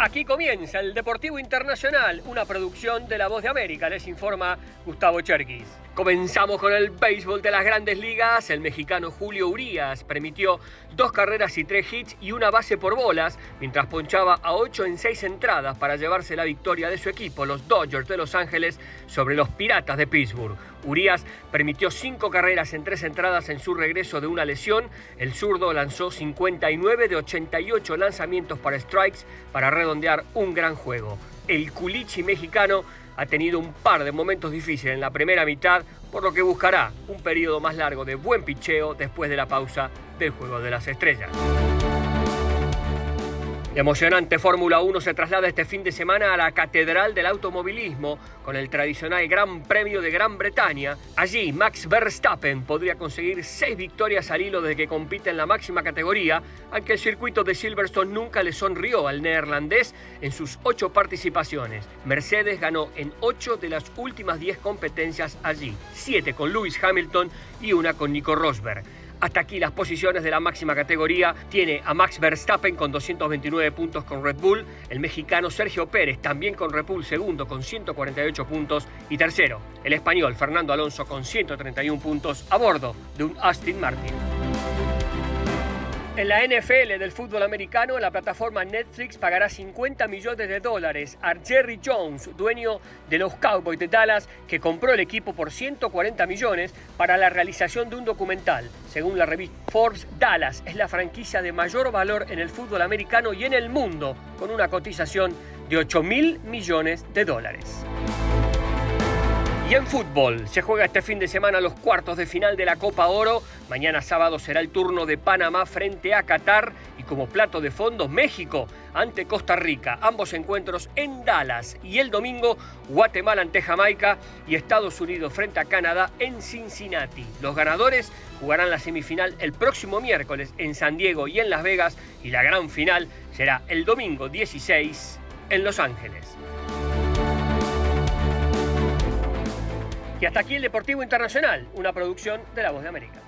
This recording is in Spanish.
Aquí comienza el Deportivo Internacional, una producción de La Voz de América, les informa Gustavo Cherkis. Comenzamos con el béisbol de las grandes ligas. El mexicano Julio Urías permitió dos carreras y tres hits y una base por bolas, mientras ponchaba a ocho en seis entradas para llevarse la victoria de su equipo, los Dodgers de Los Ángeles, sobre los Piratas de Pittsburgh. Urías permitió cinco carreras en tres entradas en su regreso de una lesión. El zurdo lanzó 59 de 88 lanzamientos para strikes para redondear un gran juego. El culichi mexicano ha tenido un par de momentos difíciles en la primera mitad, por lo que buscará un periodo más largo de buen picheo después de la pausa del Juego de las Estrellas. Emocionante Fórmula 1 se traslada este fin de semana a la Catedral del Automovilismo con el tradicional Gran Premio de Gran Bretaña. Allí Max Verstappen podría conseguir seis victorias al hilo desde que compite en la máxima categoría, aunque el circuito de Silverstone nunca le sonrió al neerlandés en sus ocho participaciones. Mercedes ganó en ocho de las últimas diez competencias allí, siete con Lewis Hamilton y una con Nico Rosberg. Hasta aquí las posiciones de la máxima categoría. Tiene a Max Verstappen con 229 puntos con Red Bull, el mexicano Sergio Pérez también con Red Bull segundo con 148 puntos y tercero el español Fernando Alonso con 131 puntos a bordo de un Aston Martin. En la NFL del fútbol americano, la plataforma Netflix pagará 50 millones de dólares a Jerry Jones, dueño de los Cowboys de Dallas, que compró el equipo por 140 millones para la realización de un documental. Según la revista Forbes, Dallas es la franquicia de mayor valor en el fútbol americano y en el mundo, con una cotización de 8 mil millones de dólares. Y en fútbol, se juega este fin de semana los cuartos de final de la Copa Oro. Mañana sábado será el turno de Panamá frente a Qatar y como plato de fondo México ante Costa Rica. Ambos encuentros en Dallas y el domingo Guatemala ante Jamaica y Estados Unidos frente a Canadá en Cincinnati. Los ganadores jugarán la semifinal el próximo miércoles en San Diego y en Las Vegas y la gran final será el domingo 16 en Los Ángeles. Y hasta aquí el Deportivo Internacional, una producción de La Voz de América.